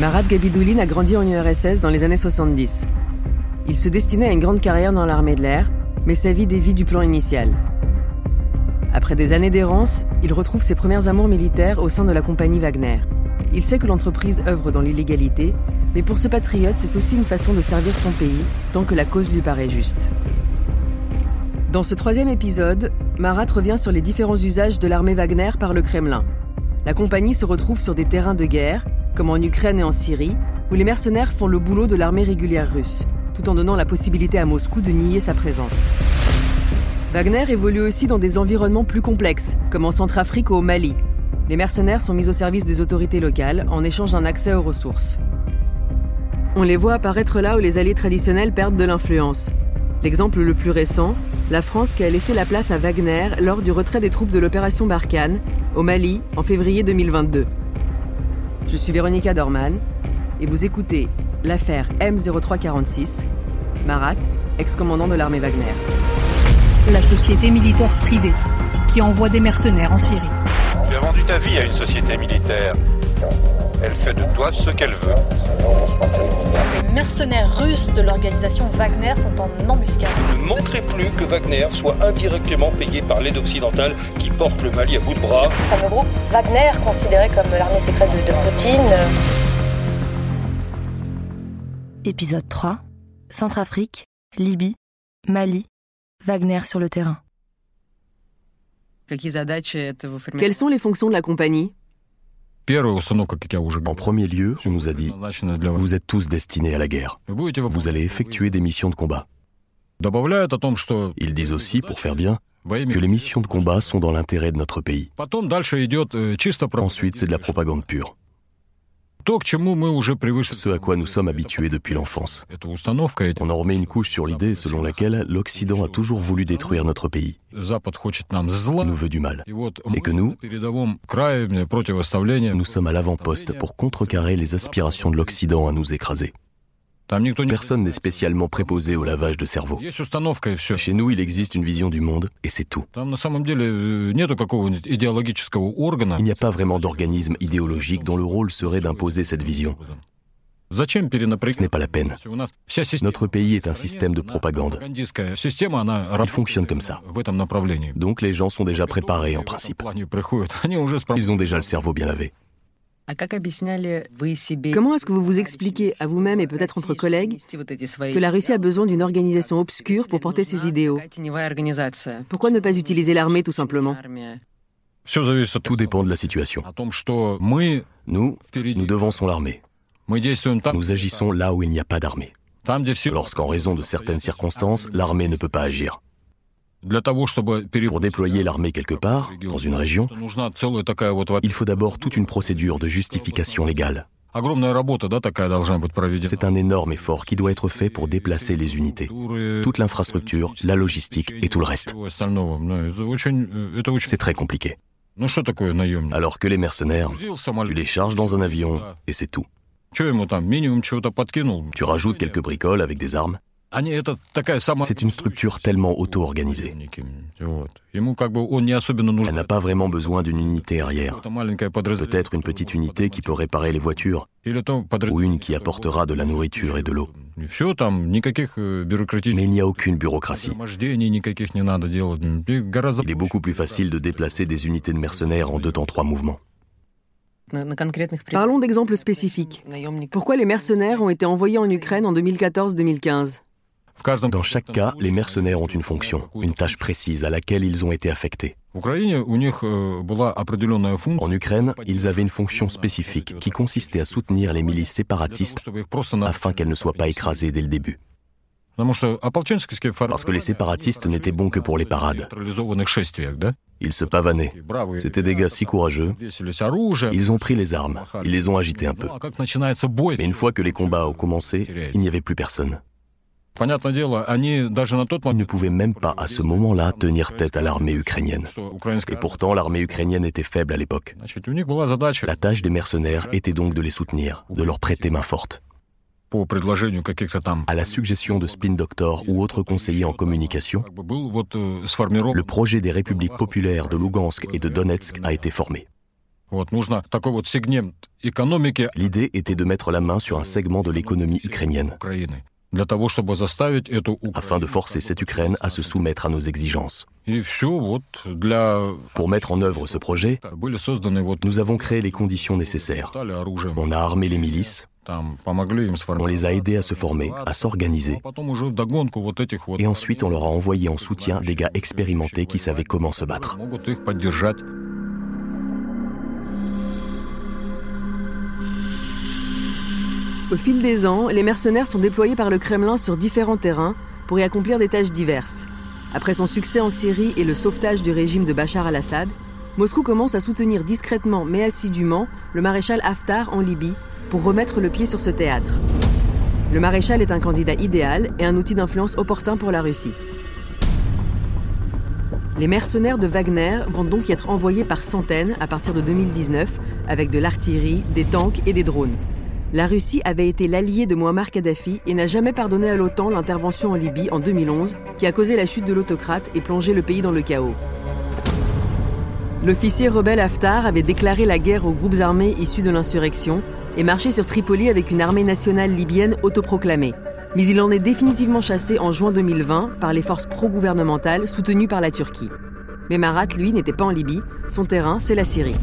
Marat Gabidoulin a grandi en URSS dans les années 70. Il se destinait à une grande carrière dans l'armée de l'air, mais sa vie dévie du plan initial. Après des années d'errance, il retrouve ses premières amours militaires au sein de la compagnie Wagner. Il sait que l'entreprise œuvre dans l'illégalité, mais pour ce patriote, c'est aussi une façon de servir son pays, tant que la cause lui paraît juste. Dans ce troisième épisode, Marat revient sur les différents usages de l'armée Wagner par le Kremlin. La compagnie se retrouve sur des terrains de guerre, comme en Ukraine et en Syrie, où les mercenaires font le boulot de l'armée régulière russe, tout en donnant la possibilité à Moscou de nier sa présence. Wagner évolue aussi dans des environnements plus complexes, comme en Centrafrique ou au Mali. Les mercenaires sont mis au service des autorités locales en échange d'un accès aux ressources. On les voit apparaître là où les alliés traditionnels perdent de l'influence. L'exemple le plus récent, la France qui a laissé la place à Wagner lors du retrait des troupes de l'opération Barkhane, au Mali, en février 2022. Je suis Véronica Dorman et vous écoutez l'affaire M0346, Marat, ex-commandant de l'armée Wagner la société militaire privée, qui envoie des mercenaires en Syrie. Tu as vendu ta vie à une société militaire. Elle fait de toi ce qu'elle veut. Les mercenaires russes de l'organisation Wagner sont en embuscade. Ne manquerait plus que Wagner soit indirectement payé par l'aide occidentale qui porte le Mali à bout de bras. Le fameux groupe Wagner, considéré comme l'armée secrète de, de Poutine. Épisode 3 Centrafrique, Libye, Mali, Wagner sur le terrain. Quelles sont les fonctions de la compagnie? En premier lieu, on nous a dit Vous êtes tous destinés à la guerre. Vous allez effectuer des missions de combat. Ils disent aussi, pour faire bien, que les missions de combat sont dans l'intérêt de notre pays. Ensuite, c'est de la propagande pure. Ce à quoi nous sommes habitués depuis l'enfance. On en remet une couche sur l'idée selon laquelle l'Occident a toujours voulu détruire notre pays, nous veut du mal, et que nous, nous sommes à l'avant-poste pour contrecarrer les aspirations de l'Occident à nous écraser. Personne n'est spécialement préposé au lavage de cerveau. Chez nous, il existe une vision du monde, et c'est tout. Il n'y a pas vraiment d'organisme idéologique dont le rôle serait d'imposer cette vision. Ce n'est pas la peine. Notre pays est un système de propagande. Il fonctionne comme ça. Donc les gens sont déjà préparés en principe. Ils ont déjà le cerveau bien lavé. Comment est-ce que vous vous expliquez à vous-même et peut-être entre collègues que la Russie a besoin d'une organisation obscure pour porter ses idéaux? Pourquoi ne pas utiliser l'armée tout simplement? Tout dépend de la situation. Nous, nous devances l'armée. Nous agissons là où il n'y a pas d'armée. Lorsqu'en raison de certaines circonstances, l'armée ne peut pas agir. Pour déployer l'armée quelque part, dans une région, il faut d'abord toute une procédure de justification légale. C'est un énorme effort qui doit être fait pour déplacer les unités, toute l'infrastructure, la logistique et tout le reste. C'est très compliqué. Alors que les mercenaires, tu les charges dans un avion et c'est tout. Tu rajoutes quelques bricoles avec des armes, c'est une structure tellement auto-organisée. Elle n'a pas vraiment besoin d'une unité arrière. Peut-être une petite unité qui peut réparer les voitures, ou une qui apportera de la nourriture et de l'eau. Mais il n'y a aucune bureaucratie. Il est beaucoup plus facile de déplacer des unités de mercenaires en deux temps trois mouvements. Parlons d'exemples spécifiques. Pourquoi les mercenaires ont été envoyés en Ukraine en 2014-2015 dans chaque cas, les mercenaires ont une fonction, une tâche précise à laquelle ils ont été affectés. En Ukraine, ils avaient une fonction spécifique qui consistait à soutenir les milices séparatistes afin qu'elles ne soient pas écrasées dès le début. Parce que les séparatistes n'étaient bons que pour les parades. Ils se pavanaient. C'étaient des gars si courageux. Ils ont pris les armes. Ils les ont agitées un peu. Mais une fois que les combats ont commencé, il n'y avait plus personne. Ils ne pouvaient même pas à ce moment-là tenir tête à l'armée ukrainienne. Et pourtant, l'armée ukrainienne était faible à l'époque. La tâche des mercenaires était donc de les soutenir, de leur prêter main forte. À la suggestion de Spin Doctor ou autres conseillers en communication, le projet des républiques populaires de Lugansk et de Donetsk a été formé. L'idée était de mettre la main sur un segment de l'économie ukrainienne afin de forcer cette Ukraine à se soumettre à nos exigences. Pour mettre en œuvre ce projet, nous avons créé les conditions nécessaires. On a armé les milices, on les a aidés à se former, à s'organiser, et ensuite on leur a envoyé en soutien des gars expérimentés qui savaient comment se battre. Au fil des ans, les mercenaires sont déployés par le Kremlin sur différents terrains pour y accomplir des tâches diverses. Après son succès en Syrie et le sauvetage du régime de Bachar al-Assad, Moscou commence à soutenir discrètement mais assidûment le maréchal Haftar en Libye pour remettre le pied sur ce théâtre. Le maréchal est un candidat idéal et un outil d'influence opportun pour la Russie. Les mercenaires de Wagner vont donc y être envoyés par centaines à partir de 2019 avec de l'artillerie, des tanks et des drones. La Russie avait été l'allié de Muammar Kadhafi et n'a jamais pardonné à l'OTAN l'intervention en Libye en 2011 qui a causé la chute de l'autocrate et plongé le pays dans le chaos. L'officier rebelle Haftar avait déclaré la guerre aux groupes armés issus de l'insurrection et marché sur Tripoli avec une armée nationale libyenne autoproclamée. Mais il en est définitivement chassé en juin 2020 par les forces pro-gouvernementales soutenues par la Turquie. Mais Marat, lui, n'était pas en Libye, son terrain, c'est la Syrie.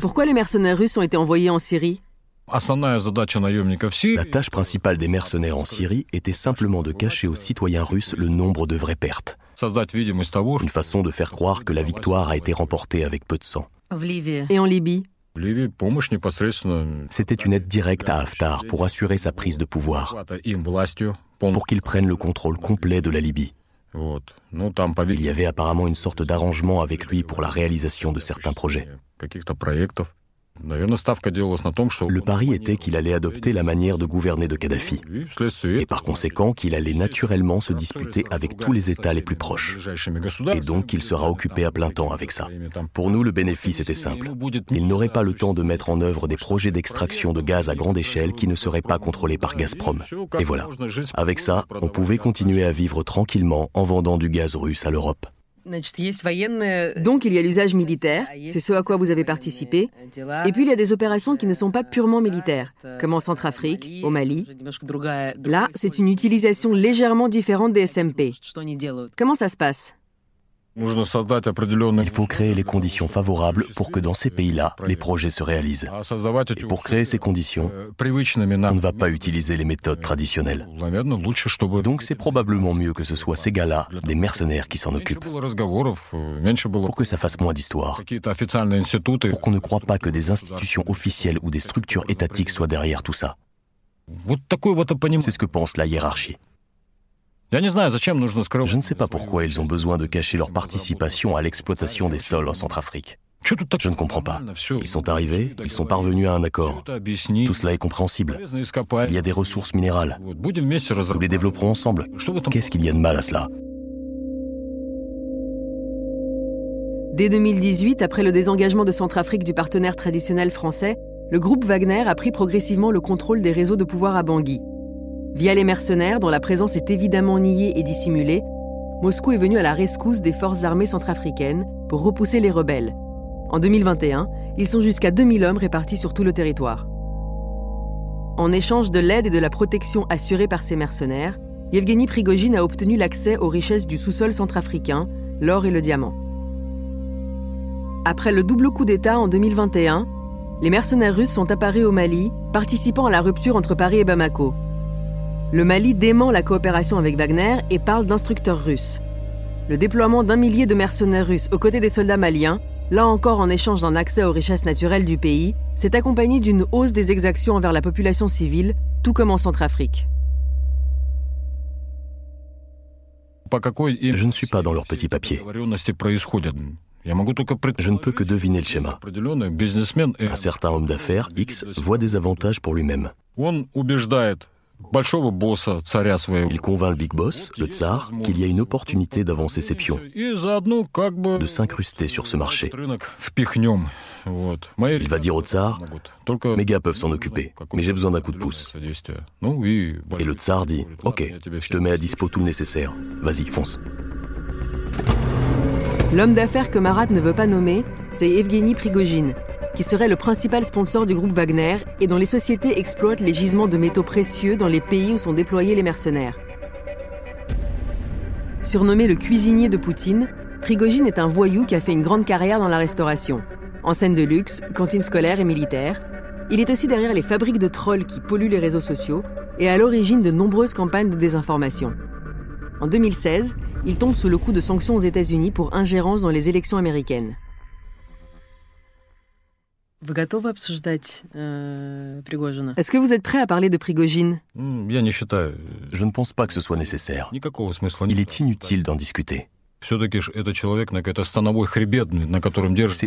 Pourquoi les mercenaires russes ont été envoyés en Syrie? La tâche principale des mercenaires en Syrie était simplement de cacher aux citoyens russes le nombre de vraies pertes. Une façon de faire croire que la victoire a été remportée avec peu de sang. Et en Libye? C'était une aide directe à Haftar pour assurer sa prise de pouvoir, pour qu'il prenne le contrôle complet de la Libye. Il y avait apparemment une sorte d'arrangement avec lui pour la réalisation de certains projets. Le pari était qu'il allait adopter la manière de gouverner de Kadhafi, et par conséquent qu'il allait naturellement se disputer avec tous les États les plus proches, et donc qu'il sera occupé à plein temps avec ça. Pour nous, le bénéfice était simple. Il n'aurait pas le temps de mettre en œuvre des projets d'extraction de gaz à grande échelle qui ne seraient pas contrôlés par Gazprom. Et voilà. Avec ça, on pouvait continuer à vivre tranquillement en vendant du gaz russe à l'Europe. Donc il y a l'usage militaire, c'est ce à quoi vous avez participé, et puis il y a des opérations qui ne sont pas purement militaires, comme en Centrafrique, au Mali. Là, c'est une utilisation légèrement différente des SMP. Comment ça se passe? Il faut créer les conditions favorables pour que dans ces pays-là, les projets se réalisent. Et pour créer ces conditions, on ne va pas utiliser les méthodes traditionnelles. Donc c'est probablement mieux que ce soit ces gars-là, des mercenaires, qui s'en occupent. Pour que ça fasse moins d'histoire. Pour qu'on ne croit pas que des institutions officielles ou des structures étatiques soient derrière tout ça. C'est ce que pense la hiérarchie. Je ne sais pas pourquoi ils ont besoin de cacher leur participation à l'exploitation des sols en Centrafrique. Je ne comprends pas. Ils sont arrivés, ils sont parvenus à un accord. Tout cela est compréhensible. Il y a des ressources minérales. Nous les développerons ensemble. Qu'est-ce qu'il y a de mal à cela? Dès 2018, après le désengagement de Centrafrique du partenaire traditionnel français, le groupe Wagner a pris progressivement le contrôle des réseaux de pouvoir à Bangui. Via les mercenaires, dont la présence est évidemment niée et dissimulée, Moscou est venu à la rescousse des forces armées centrafricaines pour repousser les rebelles. En 2021, ils sont jusqu'à 2000 hommes répartis sur tout le territoire. En échange de l'aide et de la protection assurée par ces mercenaires, Yevgeny Prigogine a obtenu l'accès aux richesses du sous-sol centrafricain, l'or et le diamant. Après le double coup d'État en 2021, les mercenaires russes sont apparus au Mali, participant à la rupture entre Paris et Bamako. Le Mali dément la coopération avec Wagner et parle d'instructeurs russes. Le déploiement d'un millier de mercenaires russes aux côtés des soldats maliens, là encore en échange d'un accès aux richesses naturelles du pays, s'est accompagné d'une hausse des exactions envers la population civile, tout comme en Centrafrique. Je ne suis pas dans leurs petits papiers. Je ne peux que deviner le schéma. Un certain homme d'affaires, X, voit des avantages pour lui-même. Il convainc le big boss, le tsar, qu'il y a une opportunité d'avancer ses pions, de s'incruster sur ce marché. Il va dire au tsar, mes gars peuvent s'en occuper, mais j'ai besoin d'un coup de pouce. Et le tsar dit, ok, je te mets à dispo tout le nécessaire, vas-y, fonce. L'homme d'affaires que Marat ne veut pas nommer, c'est Evgeny Prigogine, qui serait le principal sponsor du groupe Wagner et dont les sociétés exploitent les gisements de métaux précieux dans les pays où sont déployés les mercenaires. Surnommé le cuisinier de Poutine, Prigogine est un voyou qui a fait une grande carrière dans la restauration. En scène de luxe, cantine scolaire et militaire. Il est aussi derrière les fabriques de trolls qui polluent les réseaux sociaux et à l'origine de nombreuses campagnes de désinformation. En 2016, il tombe sous le coup de sanctions aux États-Unis pour ingérence dans les élections américaines. Est-ce que vous êtes prêt à parler de Prigogine? Je ne pense pas que ce soit nécessaire. Il est inutile d'en discuter. C'est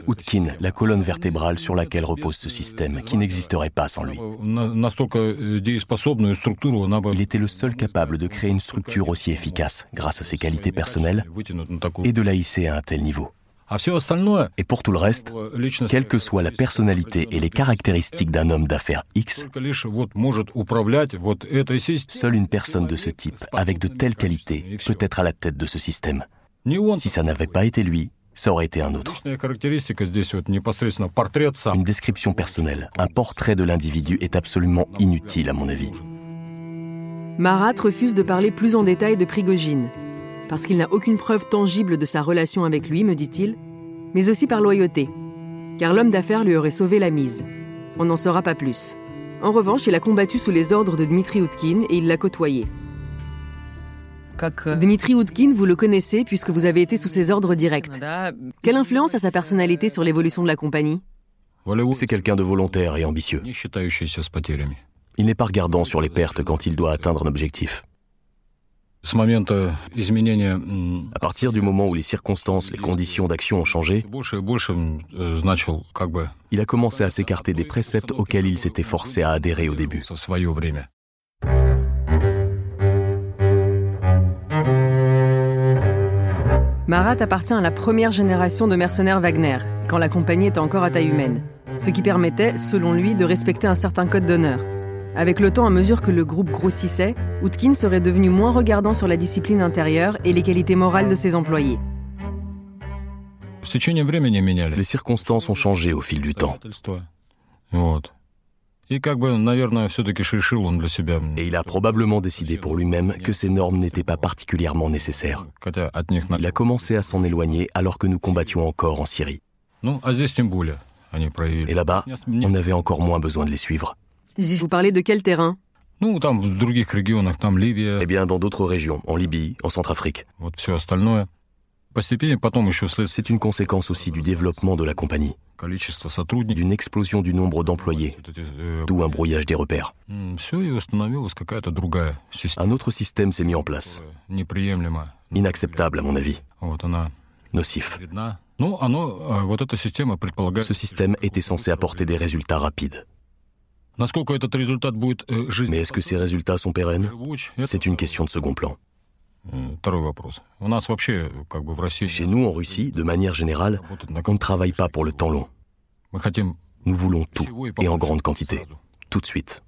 Utkin, la colonne vertébrale sur laquelle repose ce système, qui n'existerait pas sans lui. Il était le seul capable de créer une structure aussi efficace, grâce à ses qualités personnelles, et de la hisser à un tel niveau. Et pour tout le reste, quelle que soit la personnalité et les caractéristiques d'un homme d'affaires X, seule une personne de ce type, avec de telles qualités, peut être à la tête de ce système. Si ça n'avait pas été lui, ça aurait été un autre. Une description personnelle, un portrait de l'individu est absolument inutile à mon avis. Marat refuse de parler plus en détail de Prigogine, parce qu'il n'a aucune preuve tangible de sa relation avec lui, me dit-il, mais aussi par loyauté, car l'homme d'affaires lui aurait sauvé la mise. On n'en saura pas plus. En revanche, il a combattu sous les ordres de Dmitri Utkin et il l'a côtoyé. Dmitri Utkin, vous le connaissez puisque vous avez été sous ses ordres directs. Quelle influence a sa personnalité sur l'évolution de la compagnie? C'est quelqu'un de volontaire et ambitieux. Il n'est pas regardant sur les pertes quand il doit atteindre un objectif. À partir du moment où les circonstances, les conditions d'action ont changé, il a commencé à s'écarter des préceptes auxquels il s'était forcé à adhérer au début. Marat appartient à la première génération de mercenaires Wagner, quand la compagnie était encore à taille humaine, ce qui permettait, selon lui, de respecter un certain code d'honneur. Avec le temps, à mesure que le groupe grossissait, Utkin serait devenu moins regardant sur la discipline intérieure et les qualités morales de ses employés. Les circonstances ont changé au fil du temps. Et il a probablement décidé pour lui-même que ces normes n'étaient pas particulièrement nécessaires. Il a commencé à s'en éloigner alors que nous combattions encore en Syrie. Et là-bas, on avait encore moins besoin de les suivre. Vous parlez de quel terrain? Eh bien, dans d'autres régions, en Libye, en Centrafrique. C'est une conséquence aussi du développement de la compagnie, d'une explosion du nombre d'employés, d'où un brouillage des repères. Un autre système s'est mis en place, inacceptable à mon avis, nocif. Ce système était censé apporter des résultats rapides. Mais est-ce que ces résultats sont pérennes? C'est une question de second plan. Chez nous, en Russie, de manière générale, on ne travaille pas pour le temps long. Nous voulons tout, et en grande quantité, tout de suite.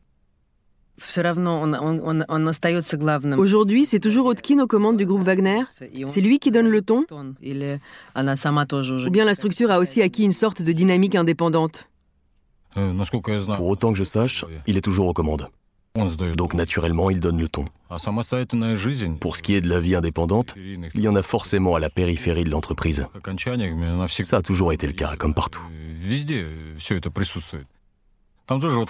Aujourd'hui, c'est toujours Otkin aux commandes du groupe Wagner. C'est lui qui donne le ton. Ou bien la structure a aussi acquis une sorte de dynamique indépendante pour autant que je sache, il est toujours aux commandes. Donc naturellement, il donne le ton. Pour ce qui est de la vie indépendante, il y en a forcément à la périphérie de l'entreprise. Ça a toujours été le cas, comme partout.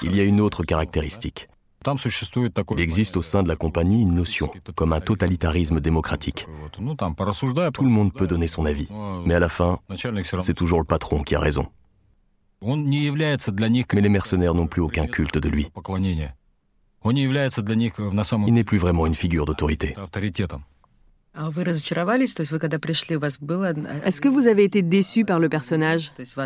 Il y a une autre caractéristique. Il existe au sein de la compagnie une notion, comme un totalitarisme démocratique. Tout le monde peut donner son avis, mais à la fin, c'est toujours le patron qui a raison. Mais les mercenaires n'ont plus aucun culte de lui. Il n'est plus vraiment une figure d'autorité. Est-ce que vous avez été déçu par le personnage? Ce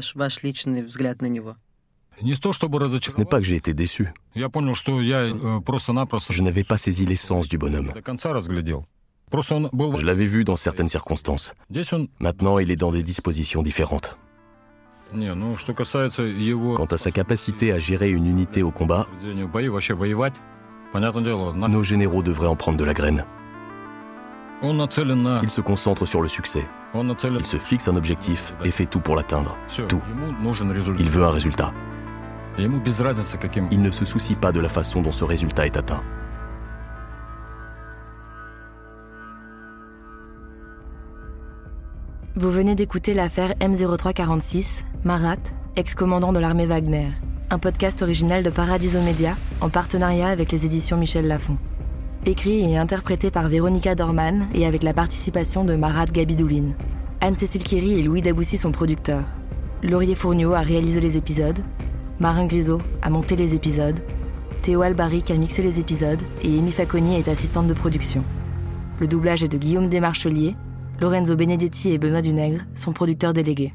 n'est pas que j'ai été déçu. Je n'avais pas saisi l'essence du bonhomme. Je l'avais vu dans certaines circonstances. Maintenant, il est dans des dispositions différentes. Quant à sa capacité à gérer une unité au combat, nos généraux devraient en prendre de la graine. Il se concentre sur le succès, Il se fixe un objectif et fait tout pour l'atteindre. Tout. Il veut un résultat. Il ne se soucie pas de la façon dont ce résultat est atteint. Vous venez d'écouter l'affaire M0346, Marat, ex-commandant de l'armée Wagner, un podcast original de Paradiso Media en partenariat avec les éditions Michel Lafon. Écrit et interprété par Véronica Dorman et avec la participation de Marat Gabidouline. Anne-Cécile Kiri et Louis Daboussi sont producteurs. Laurier Fourniot a réalisé les épisodes. Marin Grisot a monté les épisodes. Théo Albaric a mixé les épisodes et Amy Faconi est assistante de production. Le doublage est de Guillaume Desmarchelier Lorenzo Benedetti et Benoît Dunègre sont producteurs délégués.